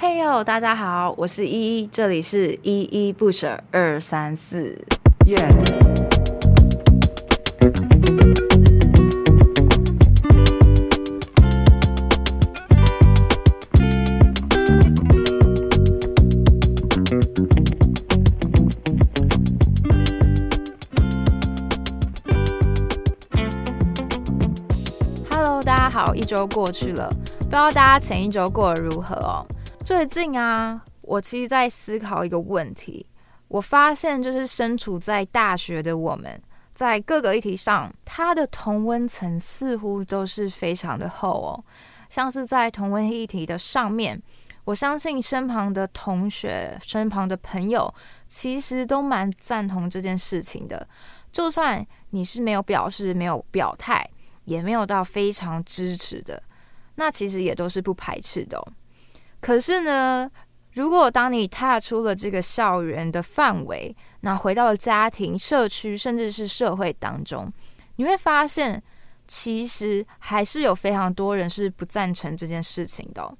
嘿哟，大家好，我是依依，这里是依依不舍二三四。Yeah. Hello，大家好，一周过去了，不知道大家前一周过得如何哦？最近啊，我其实在思考一个问题。我发现，就是身处在大学的我们，在各个议题上，它的同温层似乎都是非常的厚哦。像是在同温议题的上面，我相信身旁的同学、身旁的朋友，其实都蛮赞同这件事情的。就算你是没有表示、没有表态，也没有到非常支持的，那其实也都是不排斥的。可是呢，如果当你踏出了这个校园的范围，那回到家庭、社区，甚至是社会当中，你会发现，其实还是有非常多人是不赞成这件事情的。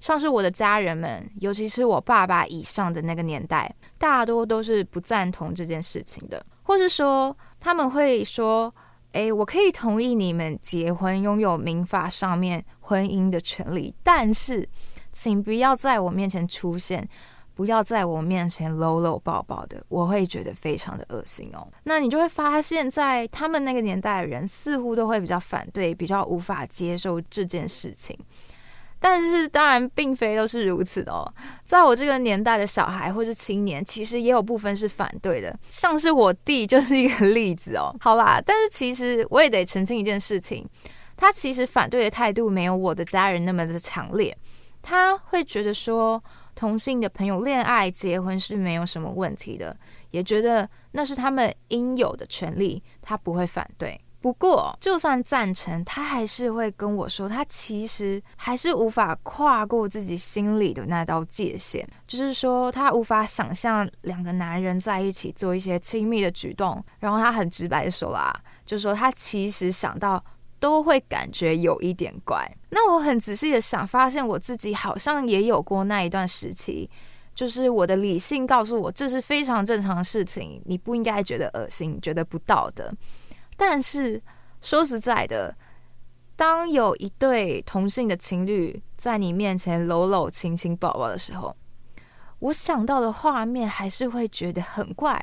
像是我的家人们，尤其是我爸爸以上的那个年代，大多都是不赞同这件事情的，或是说他们会说：“诶，我可以同意你们结婚，拥有民法上面婚姻的权利，但是。”请不要在我面前出现，不要在我面前搂搂抱抱的，我会觉得非常的恶心哦。那你就会发现，在他们那个年代的人，似乎都会比较反对，比较无法接受这件事情。但是当然，并非都是如此的哦。在我这个年代的小孩或是青年，其实也有部分是反对的，像是我弟就是一个例子哦。好啦，但是其实我也得澄清一件事情，他其实反对的态度没有我的家人那么的强烈。他会觉得说，同性的朋友恋爱、结婚是没有什么问题的，也觉得那是他们应有的权利，他不会反对。不过，就算赞成，他还是会跟我说，他其实还是无法跨过自己心里的那道界限，就是说，他无法想象两个男人在一起做一些亲密的举动。然后他很直白的说啦，就说他其实想到。都会感觉有一点怪。那我很仔细的想，发现我自己好像也有过那一段时期，就是我的理性告诉我这是非常正常的事情，你不应该觉得恶心，觉得不道德。但是说实在的，当有一对同性的情侣在你面前搂搂亲亲抱抱的时候，我想到的画面还是会觉得很怪，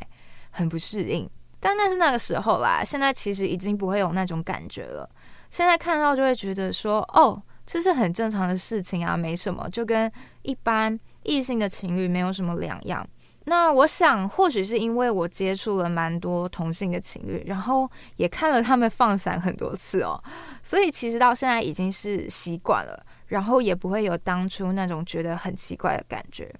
很不适应。但那是那个时候啦，现在其实已经不会有那种感觉了。现在看到就会觉得说，哦，这是很正常的事情啊，没什么，就跟一般异性的情侣没有什么两样。那我想，或许是因为我接触了蛮多同性的情侣，然后也看了他们放闪很多次哦，所以其实到现在已经是习惯了，然后也不会有当初那种觉得很奇怪的感觉。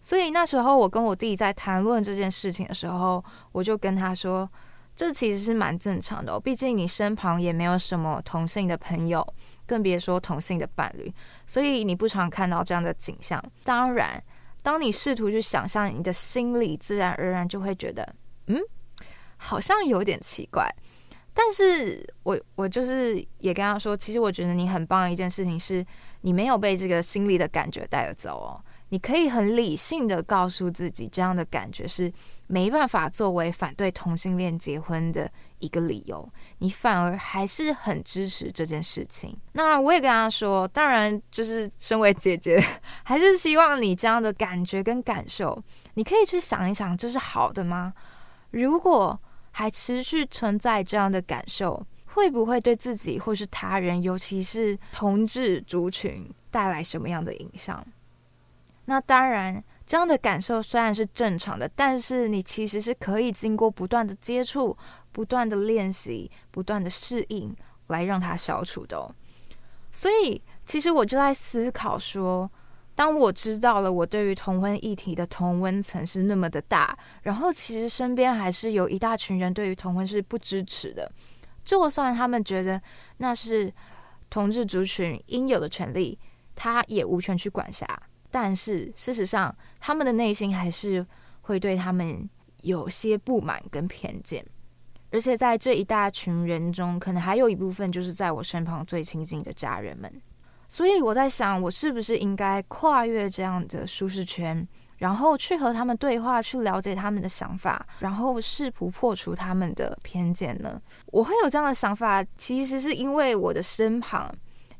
所以那时候我跟我弟在谈论这件事情的时候，我就跟他说，这其实是蛮正常的，毕竟你身旁也没有什么同性的朋友，更别说同性的伴侣，所以你不常看到这样的景象。当然，当你试图去想象，你的心里自然而然就会觉得，嗯，好像有点奇怪。但是我我就是也跟他说，其实我觉得你很棒的一件事情是，你没有被这个心里的感觉带着走哦。你可以很理性的告诉自己，这样的感觉是没办法作为反对同性恋结婚的一个理由，你反而还是很支持这件事情。那我也跟他说，当然就是身为姐姐，还是希望你这样的感觉跟感受，你可以去想一想，这是好的吗？如果还持续存在这样的感受，会不会对自己或是他人，尤其是同志族群带来什么样的影响？那当然，这样的感受虽然是正常的，但是你其实是可以经过不断的接触、不断的练习、不断的适应来让它消除的哦。所以，其实我就在思考说，当我知道了我对于同婚议题的同温层是那么的大，然后其实身边还是有一大群人对于同婚是不支持的，就算他们觉得那是同志族群应有的权利，他也无权去管辖。但是事实上，他们的内心还是会对他们有些不满跟偏见，而且在这一大群人中，可能还有一部分就是在我身旁最亲近的家人们。所以我在想，我是不是应该跨越这样的舒适圈，然后去和他们对话，去了解他们的想法，然后试图破除他们的偏见呢？我会有这样的想法，其实是因为我的身旁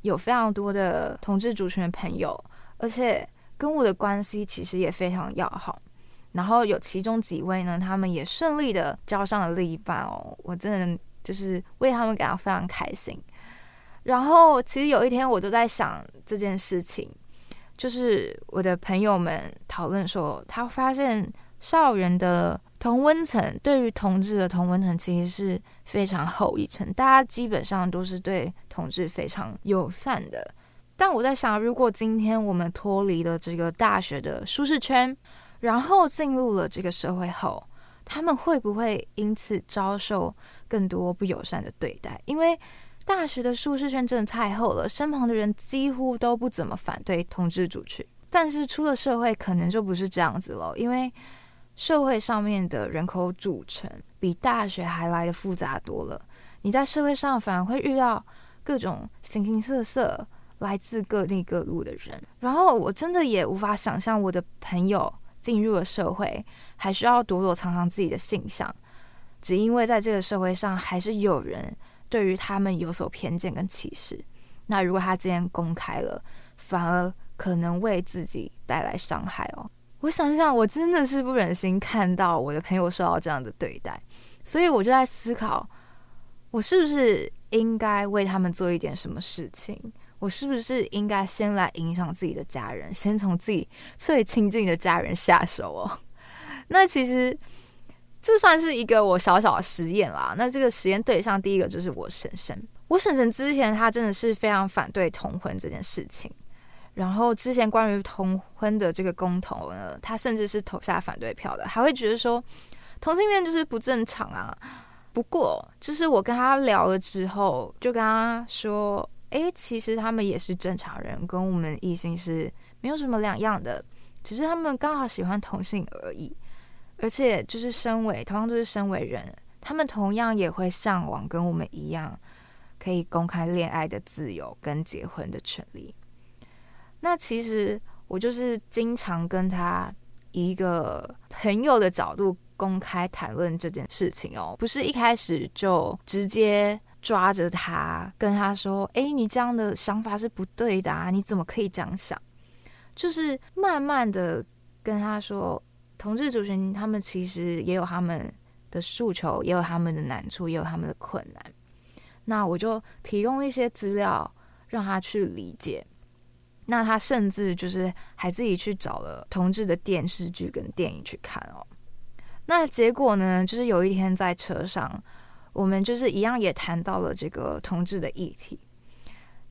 有非常多的同志族群的朋友，而且跟我的关系其实也非常要好。然后有其中几位呢，他们也顺利的交上了另一半哦，我真的就是为他们感到非常开心。然后其实有一天我就在想这件事情，就是我的朋友们讨论说，他发现校园的同温层对于同志的同温层其实是非常厚一层，大家基本上都是对同志非常友善的。但我在想，如果今天我们脱离了这个大学的舒适圈，然后进入了这个社会后，他们会不会因此遭受更多不友善的对待？因为大学的舒适圈真的太厚了，身旁的人几乎都不怎么反对同志族群。但是出了社会，可能就不是这样子了，因为社会上面的人口组成比大学还来得复杂多了。你在社会上反而会遇到各种形形色色、来自各地各路的人。然后我真的也无法想象我的朋友。进入了社会，还需要躲躲藏藏自己的性向，只因为在这个社会上，还是有人对于他们有所偏见跟歧视。那如果他今天公开了，反而可能为自己带来伤害哦。我想想，我真的是不忍心看到我的朋友受到这样的对待，所以我就在思考，我是不是应该为他们做一点什么事情。我是不是应该先来影响自己的家人，先从自己最亲近的家人下手哦？那其实这算是一个我小小的实验啦。那这个实验对象第一个就是我婶婶。我婶婶之前她真的是非常反对同婚这件事情，然后之前关于同婚的这个公投呢，她甚至是投下反对票的，还会觉得说同性恋就是不正常啊。不过就是我跟她聊了之后，就跟她说。诶，其实他们也是正常人，跟我们异性是没有什么两样的，只是他们刚好喜欢同性而已。而且，就是身为同样都是身为人，他们同样也会向往跟我们一样，可以公开恋爱的自由跟结婚的权利。那其实我就是经常跟他一个朋友的角度公开谈论这件事情哦，不是一开始就直接。抓着他，跟他说：“哎，你这样的想法是不对的啊！你怎么可以这样想？”就是慢慢的跟他说，同志族群他们其实也有他们的诉求，也有他们的难处，也有他们的困难。那我就提供一些资料让他去理解。那他甚至就是还自己去找了同志的电视剧跟电影去看哦。那结果呢，就是有一天在车上。我们就是一样，也谈到了这个同志的议题。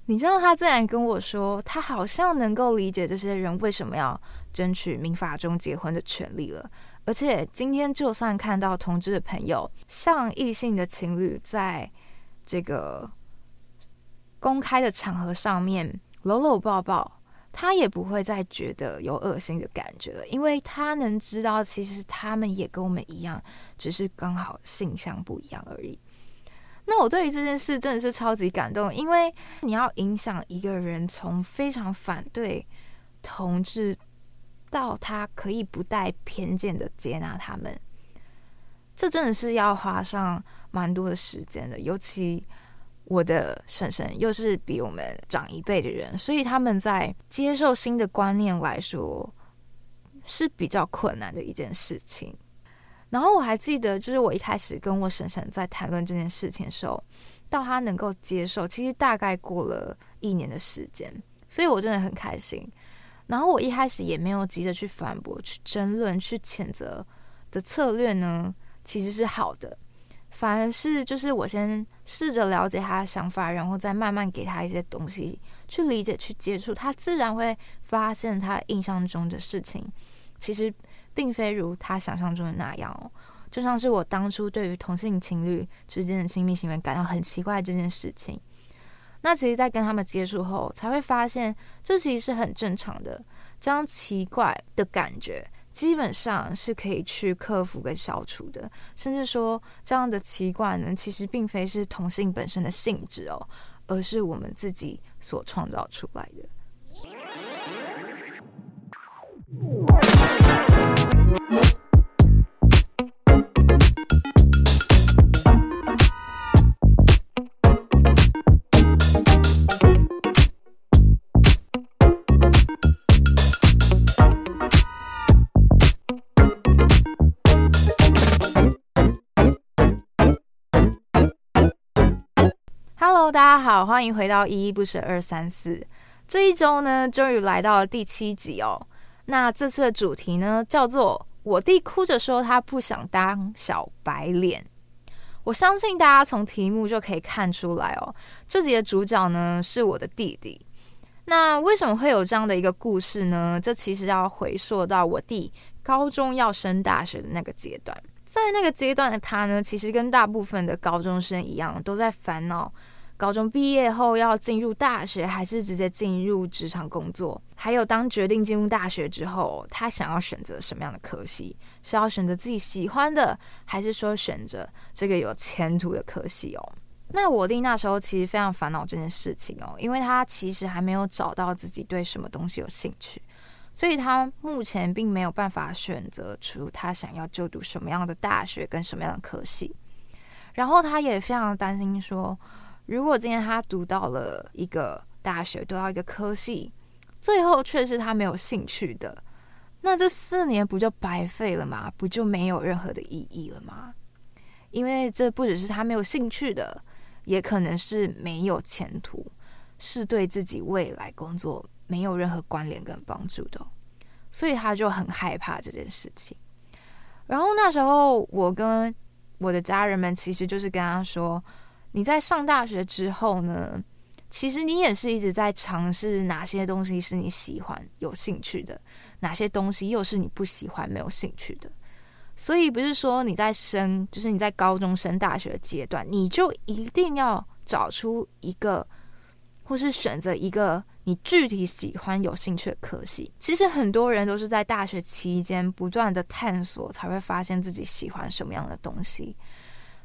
你知道，他竟然跟我说，他好像能够理解这些人为什么要争取民法中结婚的权利了。而且今天，就算看到同志的朋友像异性的情侣在这个公开的场合上面搂搂抱抱。他也不会再觉得有恶心的感觉了，因为他能知道，其实他们也跟我们一样，只是刚好性向不一样而已。那我对于这件事真的是超级感动，因为你要影响一个人从非常反对同志，到他可以不带偏见的接纳他们，这真的是要花上蛮多的时间的，尤其。我的婶婶又是比我们长一辈的人，所以他们在接受新的观念来说是比较困难的一件事情。然后我还记得，就是我一开始跟我婶婶在谈论这件事情的时候，到她能够接受，其实大概过了一年的时间，所以我真的很开心。然后我一开始也没有急着去反驳、去争论、去谴责的策略呢，其实是好的。反而是，就是我先试着了解他的想法，然后再慢慢给他一些东西去理解、去接触，他自然会发现他印象中的事情，其实并非如他想象中的那样哦。就像是我当初对于同性情侣之间的亲密行为感到很奇怪这件事情，那其实，在跟他们接触后，才会发现这其实是很正常的，这样奇怪的感觉。基本上是可以去克服跟消除的，甚至说这样的奇怪呢，其实并非是同性本身的性质哦，而是我们自己所创造出来的。大家好，欢迎回到依依不舍二三四。这一周呢，终于来到了第七集哦。那这次的主题呢，叫做“我弟哭着说他不想当小白脸”。我相信大家从题目就可以看出来哦，这集的主角呢是我的弟弟。那为什么会有这样的一个故事呢？这其实要回溯到我弟高中要升大学的那个阶段。在那个阶段的他呢，其实跟大部分的高中生一样，都在烦恼。高中毕业后要进入大学，还是直接进入职场工作？还有，当决定进入大学之后，他想要选择什么样的科系？是要选择自己喜欢的，还是说选择这个有前途的科系哦？那我弟那时候其实非常烦恼这件事情哦，因为他其实还没有找到自己对什么东西有兴趣，所以他目前并没有办法选择出他想要就读什么样的大学跟什么样的科系。然后他也非常担心说，如果今天他读到了一个大学，读到一个科系，最后却是他没有兴趣的，那这四年不就白费了吗？不就没有任何的意义了吗？因为这不只是他没有兴趣的，也可能是没有前途，是对自己未来工作没有任何关联跟帮助的，所以他就很害怕这件事情。然后那时候，我跟我的家人们其实就是跟他说。你在上大学之后呢，其实你也是一直在尝试哪些东西是你喜欢、有兴趣的，哪些东西又是你不喜欢、没有兴趣的。所以不是说你在升，就是你在高中升大学阶段，你就一定要找出一个，或是选择一个你具体喜欢、有兴趣的科系。其实很多人都是在大学期间不断的探索，才会发现自己喜欢什么样的东西。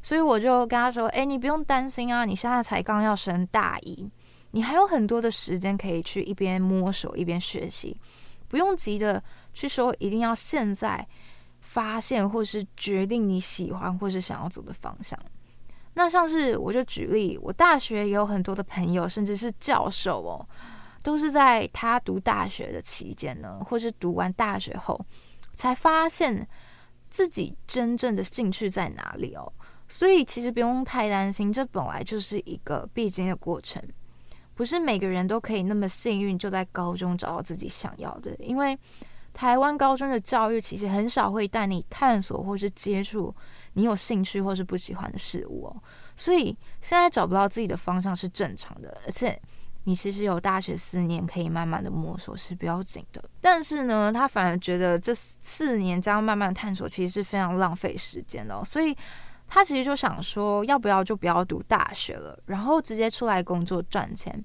所以我就跟他说：“哎，你不用担心啊，你现在才刚要升大一，你还有很多的时间可以去一边摸索一边学习，不用急着去说一定要现在发现或是决定你喜欢或是想要走的方向。那像是我就举例，我大学也有很多的朋友，甚至是教授哦，都是在他读大学的期间呢，或是读完大学后，才发现自己真正的兴趣在哪里哦。”所以其实不用太担心，这本来就是一个必经的过程，不是每个人都可以那么幸运，就在高中找到自己想要的。因为台湾高中的教育其实很少会带你探索或是接触你有兴趣或是不喜欢的事物哦。所以现在找不到自己的方向是正常的，而且你其实有大学四年可以慢慢的摸索是不要紧的。但是呢，他反而觉得这四年这样慢慢探索其实是非常浪费时间的哦，所以。他其实就想说，要不要就不要读大学了，然后直接出来工作赚钱。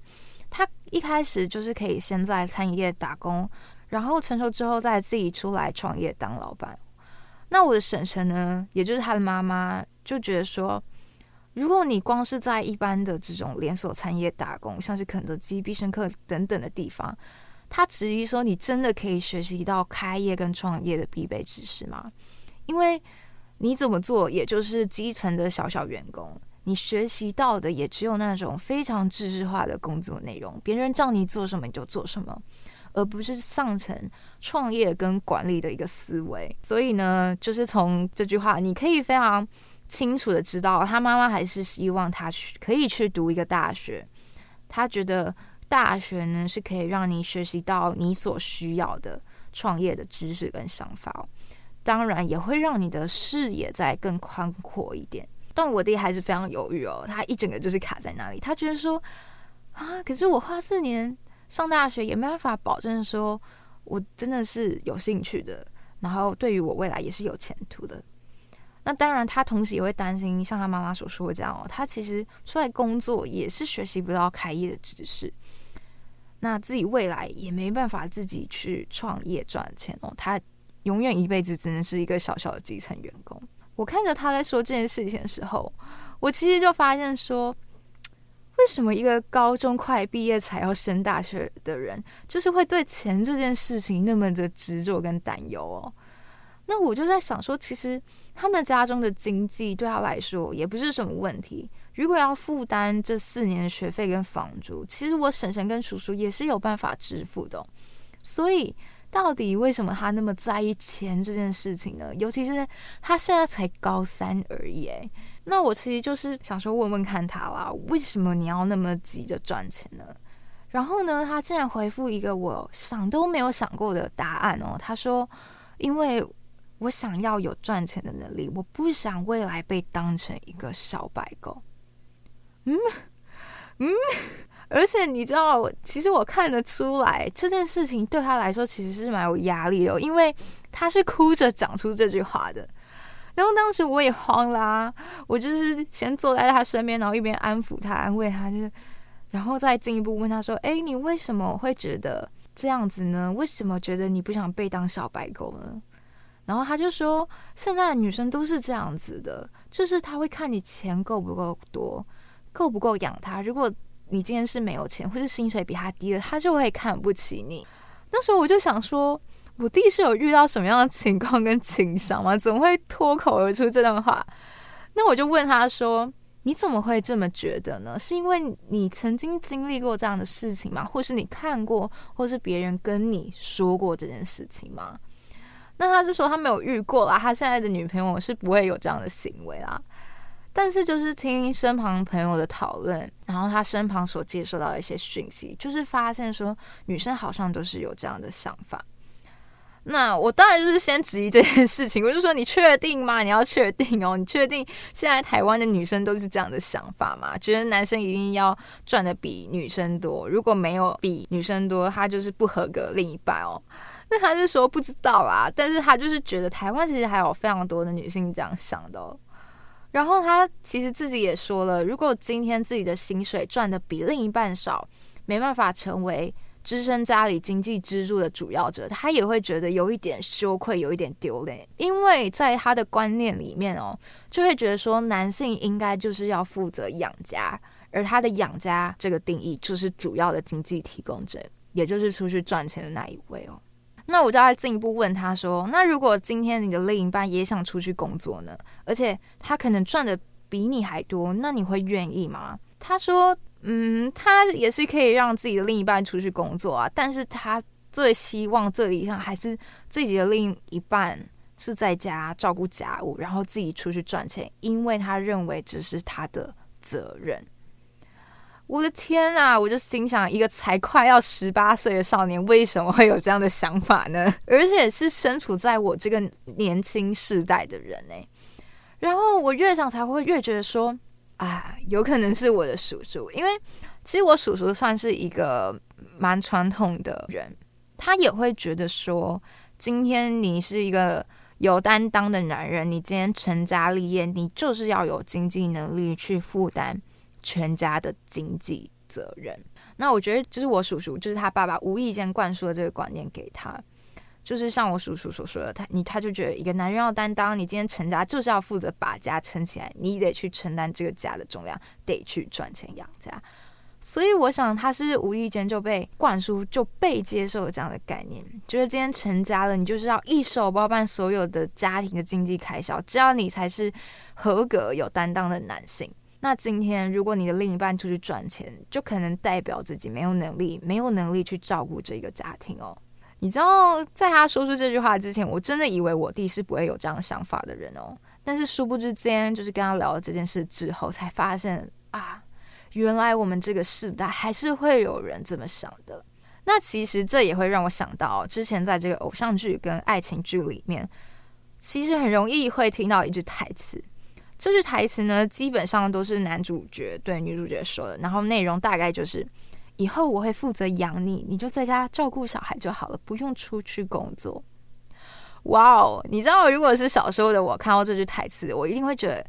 他一开始就是可以先在餐饮业打工，然后成熟之后再自己出来创业当老板。那我的婶婶呢，也就是他的妈妈，就觉得说，如果你光是在一般的这种连锁餐饮业打工，像是肯德基、必胜客等等的地方，他质疑说，你真的可以学习到开业跟创业的必备知识吗？因为你怎么做，也就是基层的小小员工，你学习到的也只有那种非常知识化的工作内容，别人叫你做什么你就做什么，而不是上层创业跟管理的一个思维。所以呢，就是从这句话，你可以非常清楚的知道，他妈妈还是希望他去可以去读一个大学，他觉得大学呢是可以让你学习到你所需要的创业的知识跟想法。当然也会让你的视野再更宽阔一点，但我弟还是非常犹豫哦，他一整个就是卡在那里，他觉得说啊，可是我花四年上大学也没办法保证说我真的是有兴趣的，然后对于我未来也是有前途的。那当然，他同时也会担心，像他妈妈所说的这样哦，他其实出来工作也是学习不到开业的知识，那自己未来也没办法自己去创业赚钱哦，他。永远一辈子只能是一个小小的基层员工。我看着他在说这件事情的时候，我其实就发现说，为什么一个高中快毕业才要升大学的人，就是会对钱这件事情那么的执着跟担忧哦？那我就在想说，其实他们家中的经济对他来说也不是什么问题。如果要负担这四年的学费跟房租，其实我婶婶跟叔叔也是有办法支付的。所以，到底为什么他那么在意钱这件事情呢？尤其是他现在才高三而已，诶，那我其实就是想说问问看他啦，为什么你要那么急着赚钱呢？然后呢，他竟然回复一个我想都没有想过的答案哦，他说：“因为我想要有赚钱的能力，我不想未来被当成一个小白狗。”嗯嗯，而且你知道，其实我看得出来这件事情对他来说其实是蛮有压力的，因为他是哭着讲出这句话的。然后当时我也慌啦，我就是先坐在他身边，然后一边安抚他、安慰他，就是，然后再进一步问他说：“哎，你为什么会觉得这样子呢？为什么觉得你不想被当小白狗呢？”然后他就说：“现在的女生都是这样子的，就是他会看你钱够不够多。”够不够养他？如果你今天是没有钱，或是薪水比他低的，他就会看不起你。那时候我就想说，我弟是有遇到什么样的情况跟情商吗？怎么会脱口而出这段话？那我就问他说：“你怎么会这么觉得呢？是因为你曾经经历过这样的事情吗？或是你看过，或是别人跟你说过这件事情吗？”那他就说他没有遇过啦，他现在的女朋友是不会有这样的行为啦。但是就是听身旁朋友的讨论，然后他身旁所接受到的一些讯息，就是发现说女生好像都是有这样的想法。那我当然就是先质疑这件事情，我就说你确定吗？你要确定哦，你确定现在台湾的女生都是这样的想法吗？觉得男生一定要赚得比女生多，如果没有比女生多，他就是不合格另一半哦。那他就说不知道啊，但是他就是觉得台湾其实还有非常多的女性这样想的哦。然后他其实自己也说了，如果今天自己的薪水赚的比另一半少，没办法成为支撑家里经济支柱的主要者，他也会觉得有一点羞愧，有一点丢脸。因为在他的观念里面哦，就会觉得说男性应该就是要负责养家，而他的养家这个定义就是主要的经济提供者，也就是出去赚钱的那一位哦。那我就要进一步问他说：“那如果今天你的另一半也想出去工作呢？而且他可能赚的比你还多，那你会愿意吗？”他说：“嗯，他也是可以让自己的另一半出去工作啊，但是他最希望、最理想还是自己的另一半是在家照顾家务，然后自己出去赚钱，因为他认为这是他的责任。”我的天啊！我就心想，一个才快要十八岁的少年，为什么会有这样的想法呢？而且是身处在我这个年轻世代的人呢。然后我越想，才会越觉得说，啊，有可能是我的叔叔，因为其实我叔叔算是一个蛮传统的人，他也会觉得说，今天你是一个有担当的男人，你今天成家立业，你就是要有经济能力去负担。全家的经济责任，那我觉得就是我叔叔，就是他爸爸无意间灌输了这个观念给他，就是像我叔叔所说的，他你他就觉得一个男人要担当，你今天成家就是要负责把家撑起来，你得去承担这个家的重量，得去赚钱养家。所以我想他是无意间就被灌输，就被接受了这样的概念，觉得今天成家了，你就是要一手包办所有的家庭的经济开销，这样你才是合格有担当的男性。那今天，如果你的另一半出去赚钱，就可能代表自己没有能力，没有能力去照顾这个家庭哦。你知道，在他说出这句话之前，我真的以为我弟是不会有这样想法的人哦。但是殊不知，今天就是跟他聊了这件事之后，才发现啊，原来我们这个世代还是会有人这么想的。那其实这也会让我想到，之前在这个偶像剧跟爱情剧里面，其实很容易会听到一句台词。这句台词呢，基本上都是男主角对女主角说的，然后内容大概就是：以后我会负责养你，你就在家照顾小孩就好了，不用出去工作。哇哦，你知道，如果是小时候的我看到这句台词，我一定会觉得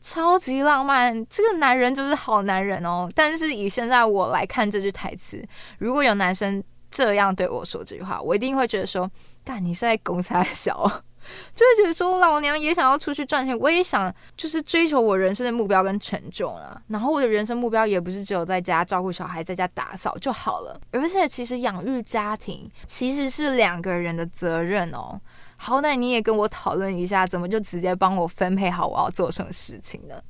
超级浪漫，这个男人就是好男人哦。但是以现在我来看这句台词，如果有男生这样对我说这句话，我一定会觉得说：干，你是在公三小。就会觉得说，老娘也想要出去赚钱，我也想就是追求我人生的目标跟成就啊。然后我的人生目标也不是只有在家照顾小孩，在家打扫就好了。而且其实养育家庭其实是两个人的责任哦。好歹你也跟我讨论一下，怎么就直接帮我分配好我要做什么事情呢？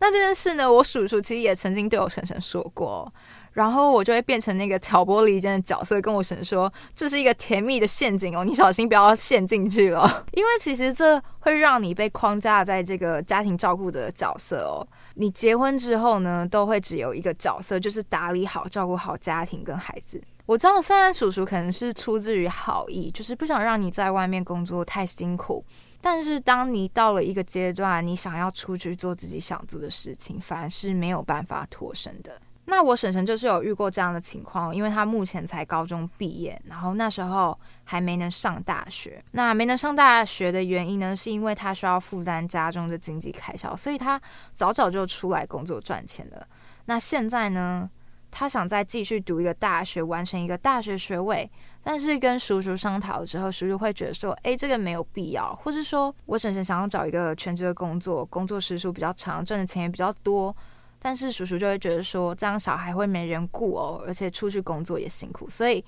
那这件事呢，我叔叔其实也曾经对我婶婶说过。然后我就会变成那个挑拨离间的角色，跟我婶说，这是一个甜蜜的陷阱哦，你小心不要陷进去了。因为其实这会让你被框架在这个家庭照顾的角色哦。你结婚之后呢，都会只有一个角色，就是打理好、照顾好家庭跟孩子。我知道，虽然叔叔可能是出自于好意，就是不想让你在外面工作太辛苦，但是当你到了一个阶段，你想要出去做自己想做的事情，反而是没有办法脱身的。那我婶婶就是有遇过这样的情况，因为她目前才高中毕业，然后那时候还没能上大学。那没能上大学的原因呢，是因为她需要负担家中的经济开销，所以她早早就出来工作赚钱了。那现在呢，她想再继续读一个大学，完成一个大学学位，但是跟叔叔商讨了之后，叔叔会觉得说，诶，这个没有必要，或是说我婶婶想要找一个全职的工作，工作时数比较长，赚的钱也比较多。但是叔叔就会觉得说，这样小孩会没人顾哦，而且出去工作也辛苦，所以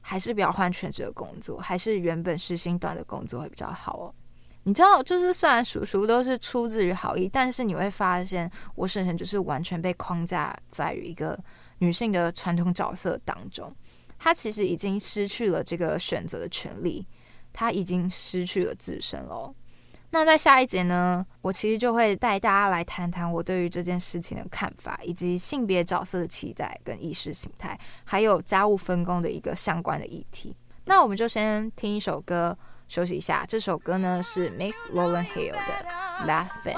还是不要换全职的工作，还是原本时薪短的工作会比较好哦。你知道，就是虽然叔叔都是出自于好意，但是你会发现，我婶婶就是完全被框架在于一个女性的传统角色当中，她其实已经失去了这个选择的权利，她已经失去了自身了。那在下一节呢，我其实就会带大家来谈谈我对于这件事情的看法，以及性别角色的期待跟意识形态，还有家务分工的一个相关的议题。那我们就先听一首歌休息一下。这首歌呢是 Miss Lauryn Hill 的《That Thing》。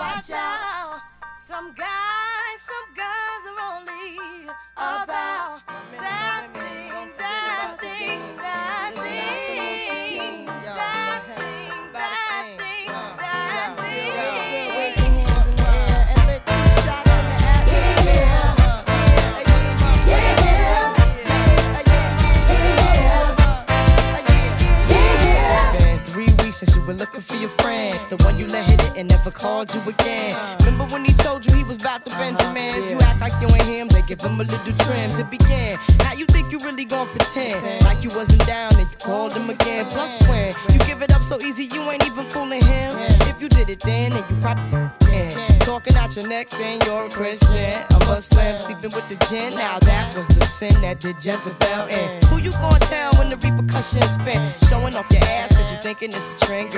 were looking for your friend, the one you let hit it and never called you again. Remember when he told you he was about to Benjamins? You act like you ain't him, they give him a little trim to begin. Now you think you really gonna pretend like you wasn't down and you called him again. Plus when you give it up so easy, you ain't even fooling him. If you did it then, then you probably can. Talking out your neck saying you're a Christian, a slam, sleeping with the gin. Now that was the sin that did Jezebel in. Who you gonna tell when the repercussions spin? Showing off your ass cause you thinking it's a trend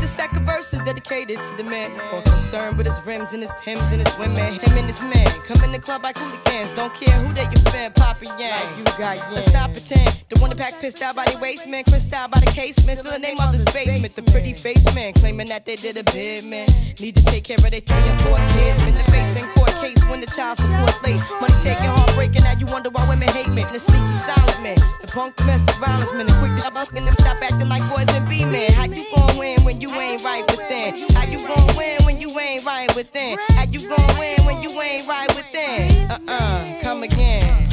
the second verse is dedicated to the men rims and his Timbs and his women. Him and his men come in the club like hooligans. Don't care who they you fan, Papa Yang. Like you got yeah. Let's not pretend. The one that pack pissed out by the waistman, crissed out by the casement. Still the name of this basement. The pretty face man claiming that they did a bid, man. Need to take care of their three and four kids. Been the face in court case when the child support's late. Money taking, heartbreaking. Now you wonder why women hate me. The sneaky silent man. The punk domestic violence man. The quick to busting them stop acting like boys and be men. How you gon' win when you ain't right within? How you gon' win when you ain't right within? How you gon' win when you ain't right within? Uh uh, come again.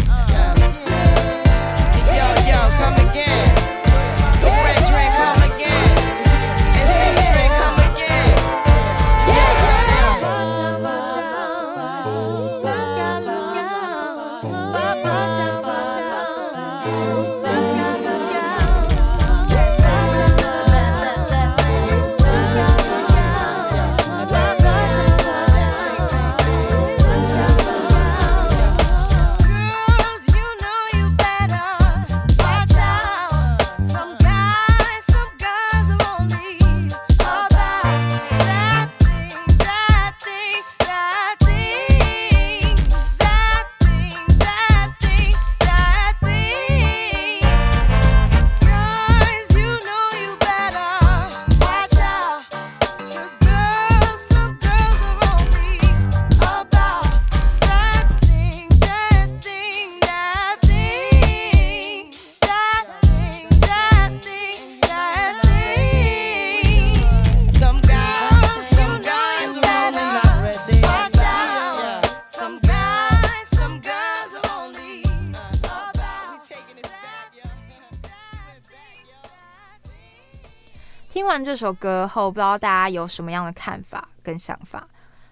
完这首歌后，不知道大家有什么样的看法跟想法？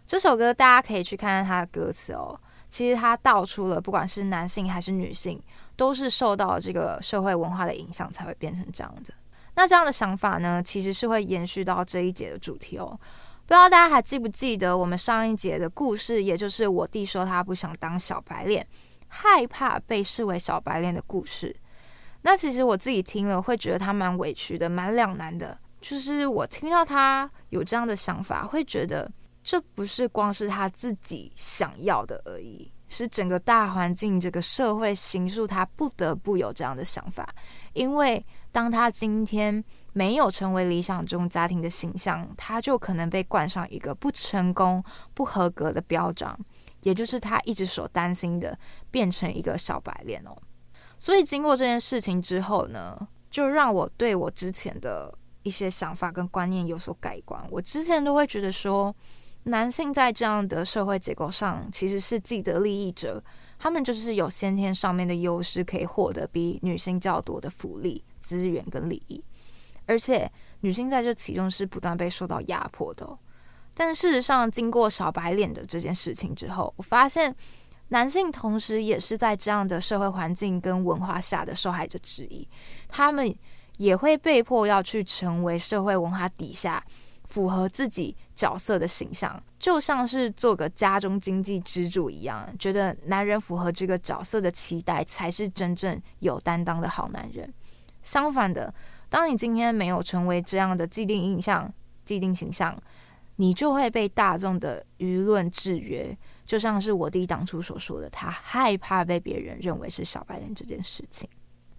这首歌大家可以去看看它的歌词哦。其实它道出了，不管是男性还是女性，都是受到这个社会文化的影响，才会变成这样子。那这样的想法呢，其实是会延续到这一节的主题哦。不知道大家还记不记得我们上一节的故事，也就是我弟说他不想当小白脸，害怕被视为小白脸的故事。那其实我自己听了会觉得他蛮委屈的，蛮两难的。就是我听到他有这样的想法，会觉得这不是光是他自己想要的而已，是整个大环境、这个社会形塑他不得不有这样的想法。因为当他今天没有成为理想中家庭的形象，他就可能被冠上一个不成功、不合格的标章，也就是他一直所担心的，变成一个小白脸哦。所以经过这件事情之后呢，就让我对我之前的一些想法跟观念有所改观。我之前都会觉得说，男性在这样的社会结构上其实是既得利益者，他们就是有先天上面的优势，可以获得比女性较多的福利、资源跟利益。而且女性在这其中是不断被受到压迫的。但事实上，经过小白脸的这件事情之后，我发现。男性同时也是在这样的社会环境跟文化下的受害者之一，他们也会被迫要去成为社会文化底下符合自己角色的形象，就像是做个家中经济支柱一样，觉得男人符合这个角色的期待才是真正有担当的好男人。相反的，当你今天没有成为这样的既定印象、既定形象，你就会被大众的舆论制约。就像是我弟当初所说的，他害怕被别人认为是小白脸这件事情。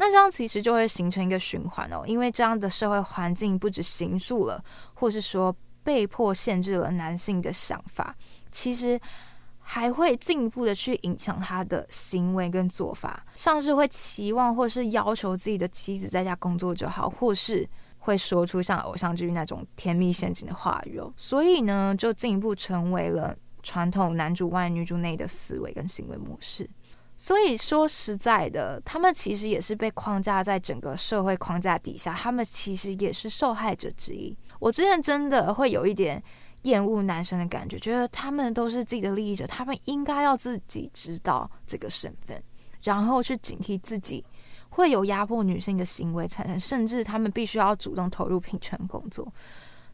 那这样其实就会形成一个循环哦，因为这样的社会环境不止形塑了，或是说被迫限制了男性的想法，其实还会进一步的去影响他的行为跟做法，像是会期望或是要求自己的妻子在家工作就好，或是会说出像偶像剧那种甜蜜陷阱的话语哦。所以呢，就进一步成为了。传统男主外女主内的思维跟行为模式，所以说实在的，他们其实也是被框架在整个社会框架底下，他们其实也是受害者之一。我之前真的会有一点厌恶男生的感觉，觉得他们都是自己的利益者，他们应该要自己知道这个身份，然后去警惕自己会有压迫女性的行为产生，甚至他们必须要主动投入平权工作。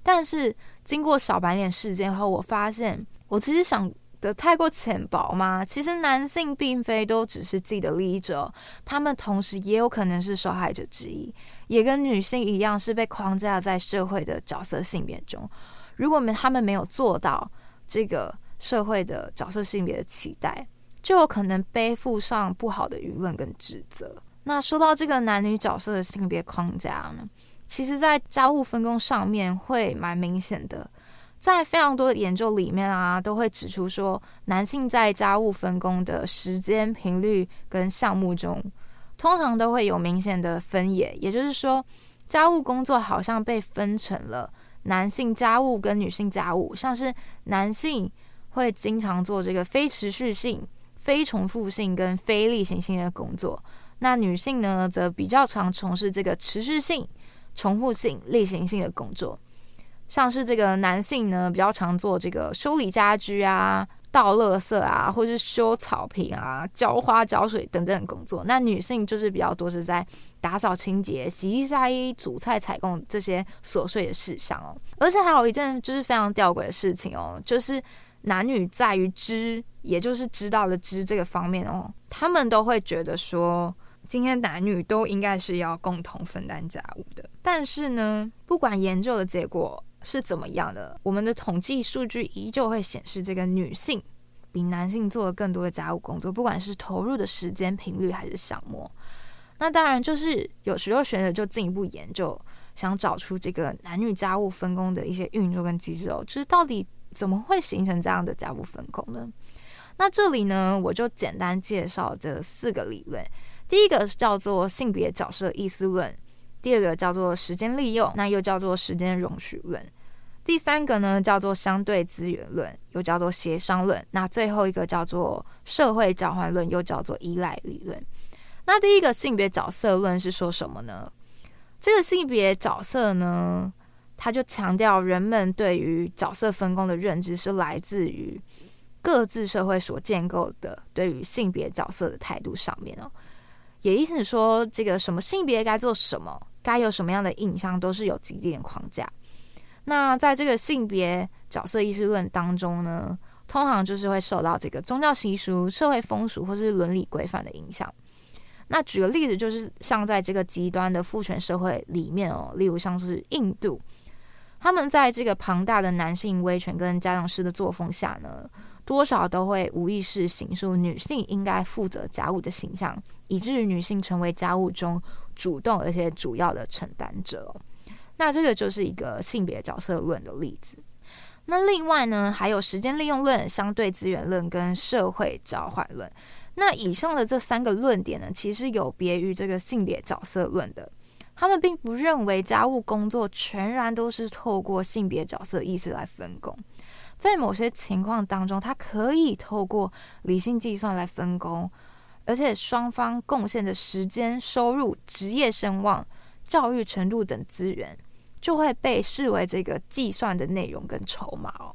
但是经过小白脸事件后，我发现。我其实想的太过浅薄吗？其实男性并非都只是自己的利益者，他们同时也有可能是受害者之一，也跟女性一样是被框架在社会的角色性别中。如果他们没有做到这个社会的角色性别的期待，就有可能背负上不好的舆论跟指责。那说到这个男女角色的性别框架呢，其实在家务分工上面会蛮明显的。在非常多的研究里面啊，都会指出说，男性在家务分工的时间频率跟项目中，通常都会有明显的分野。也就是说，家务工作好像被分成了男性家务跟女性家务，像是男性会经常做这个非持续性、非重复性跟非例行性的工作，那女性呢，则比较常从事这个持续性、重复性、例行性的工作。像是这个男性呢，比较常做这个修理家居啊、倒垃圾啊，或是修草坪啊、浇花浇水等等工作。那女性就是比较多是在打扫清洁、洗衣晒衣、煮菜采购这些琐碎的事项哦。而且还有一件就是非常吊诡的事情哦，就是男女在于知，也就是知道的知这个方面哦，他们都会觉得说，今天男女都应该是要共同分担家务的。但是呢，不管研究的结果。是怎么样的？我们的统计数据依旧会显示，这个女性比男性做了更多的家务工作，不管是投入的时间频率还是项目。那当然，就是有时候学者就进一步研究，想找出这个男女家务分工的一些运作跟机制哦，就是到底怎么会形成这样的家务分工呢？那这里呢，我就简单介绍这四个理论。第一个是叫做性别角色意思论。第二个叫做时间利用，那又叫做时间容许论。第三个呢叫做相对资源论，又叫做协商论。那最后一个叫做社会交换论，又叫做依赖理论。那第一个性别角色论是说什么呢？这个性别角色呢，他就强调人们对于角色分工的认知是来自于各自社会所建构的对于性别角色的态度上面哦。也意思是说，这个什么性别该做什么，该有什么样的印象，都是有既定的框架。那在这个性别角色意识论当中呢，通常就是会受到这个宗教习俗、社会风俗或是伦理规范的影响。那举个例子，就是像在这个极端的父权社会里面哦，例如像是印度，他们在这个庞大的男性威权跟家长式的作风下呢，多少都会无意识形塑女性应该负责家务的形象，以至于女性成为家务中主动而且主要的承担者。那这个就是一个性别角色论的例子。那另外呢，还有时间利用论、相对资源论跟社会交换论。那以上的这三个论点呢，其实有别于这个性别角色论的。他们并不认为家务工作全然都是透过性别角色意识来分工，在某些情况当中，它可以透过理性计算来分工，而且双方贡献的时间、收入、职业声望、教育程度等资源，就会被视为这个计算的内容跟筹码哦。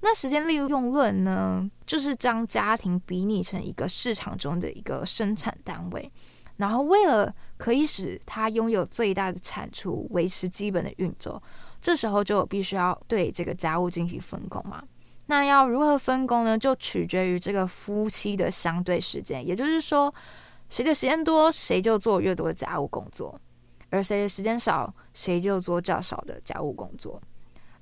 那时间利用论呢，就是将家庭比拟成一个市场中的一个生产单位，然后为了可以使它拥有最大的产出，维持基本的运作，这时候就必须要对这个家务进行分工嘛。那要如何分工呢？就取决于这个夫妻的相对时间，也就是说，谁的时间多，谁就做越多的家务工作；而谁的时间少，谁就做较少的家务工作。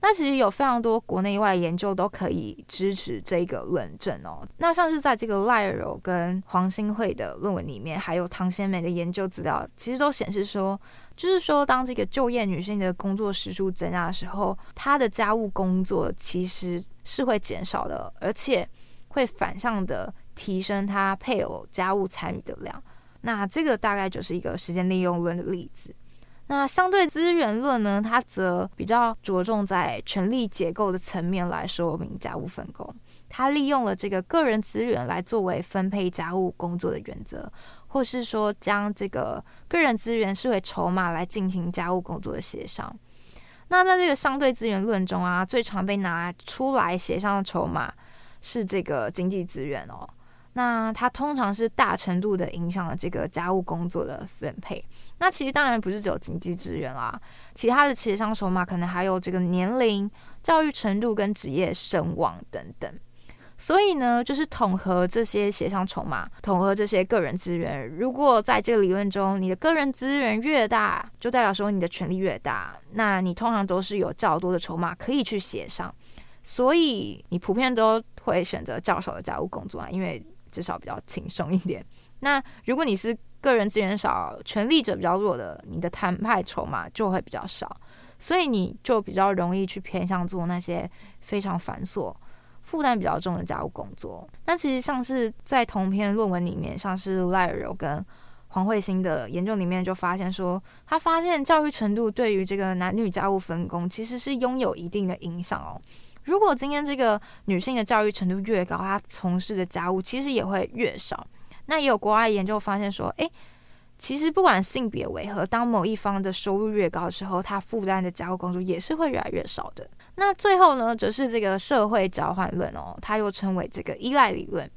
那其实有非常多国内外研究都可以支持这个论证哦。那像是在这个赖柔跟黄新惠的论文里面，还有唐贤美的研究资料，其实都显示说，就是说当这个就业女性的工作时数增加的时候，她的家务工作其实是会减少的，而且会反向的提升她配偶家务参与的量。那这个大概就是一个时间利用论的例子。那相对资源论呢，它则比较着重在权力结构的层面来说明家务分工。它利用了这个个人资源来作为分配家务工作的原则，或是说将这个个人资源视为筹码来进行家务工作的协商。那在这个相对资源论中啊，最常被拿出来协商的筹码是这个经济资源哦。那它通常是大程度的影响了这个家务工作的分配。那其实当然不是只有经济资源啦，其他的协商筹码可能还有这个年龄、教育程度跟职业声望等等。所以呢，就是统合这些协商筹码，统合这些个人资源。如果在这个理论中，你的个人资源越大，就代表说你的权力越大，那你通常都是有较多的筹码可以去协商。所以你普遍都会选择较少的家务工作啊，因为。至少比较轻松一点。那如果你是个人资源少、权力者比较弱的，你的谈判筹码就会比较少，所以你就比较容易去偏向做那些非常繁琐、负担比较重的家务工作。那其实像是在同篇论文里面，像是赖尔柔跟黄慧欣的研究里面就发现说，他发现教育程度对于这个男女家务分工其实是拥有一定的影响哦。如果今天这个女性的教育程度越高，她从事的家务其实也会越少。那也有国外研究发现说，诶，其实不管性别为何，当某一方的收入越高的时候，她负担的家务工作也是会越来越少的。那最后呢，则是这个社会交换论哦，它又称为这个依赖理论。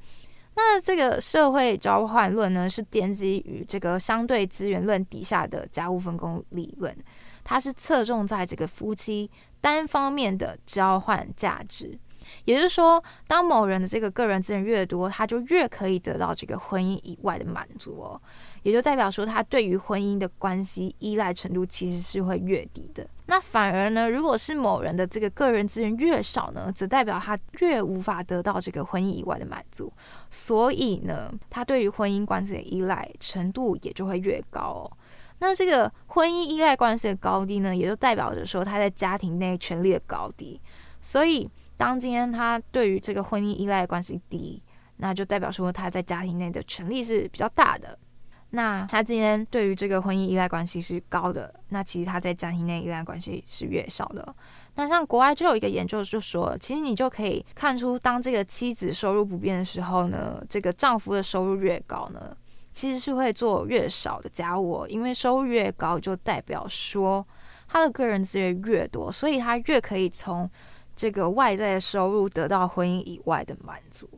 那这个社会交换论呢，是奠基于这个相对资源论底下的家务分工理论，它是侧重在这个夫妻。单方面的交换价值，也就是说，当某人的这个个人资源越多，他就越可以得到这个婚姻以外的满足哦，也就代表说，他对于婚姻的关系依赖程度其实是会越低的。那反而呢，如果是某人的这个个人资源越少呢，则代表他越无法得到这个婚姻以外的满足，所以呢，他对于婚姻关系的依赖程度也就会越高哦。那这个婚姻依赖关系的高低呢，也就代表着说他在家庭内权力的高低。所以，当今天他对于这个婚姻依赖关系低，那就代表说他在家庭内的权力是比较大的。那他今天对于这个婚姻依赖关系是高的，那其实他在家庭内依赖关系是越少的。那像国外就有一个研究就说，其实你就可以看出，当这个妻子收入不变的时候呢，这个丈夫的收入越高呢。其实是会做越少的家务，因为收入越高，就代表说他的个人资源越多，所以他越可以从这个外在的收入得到婚姻以外的满足，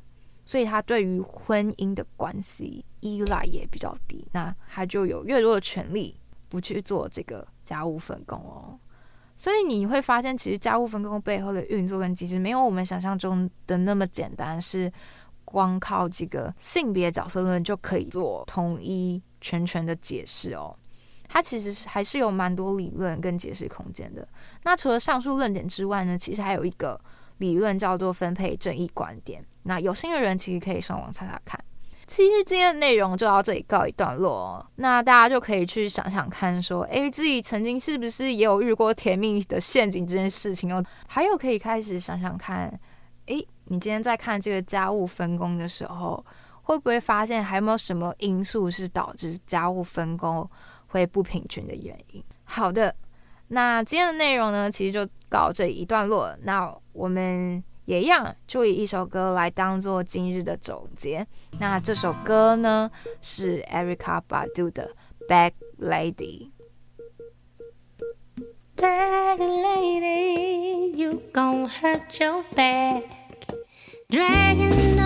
所以他对于婚姻的关系依赖也比较低，那他就有越多的权利不去做这个家务分工哦。所以你会发现，其实家务分工背后的运作跟机制，没有我们想象中的那么简单，是光靠这个性别角色论就可以做统一全权的解释哦。它其实还是有蛮多理论跟解释空间的。那除了上述论点之外呢，其实还有一个理论叫做分配正义观点。那有心的人其实可以上网查查看。其实今天的内容就到这里告一段落哦，那大家就可以去想想看，说，诶，自己曾经是不是也有遇过甜蜜的陷阱这件事情哦？还有可以开始想想看，你今天在看这个家务分工的时候，会不会发现还有没有什么因素是导致家务分工会不平均的原因？好的，那今天的内容呢，其实就告这一段落。那我们。也一样，就以一首歌来当做今日的总结。那这首歌呢，是 Erykah Badu 的《Bag Lady》。Bag lady, you gon' hurt your back. Dragon.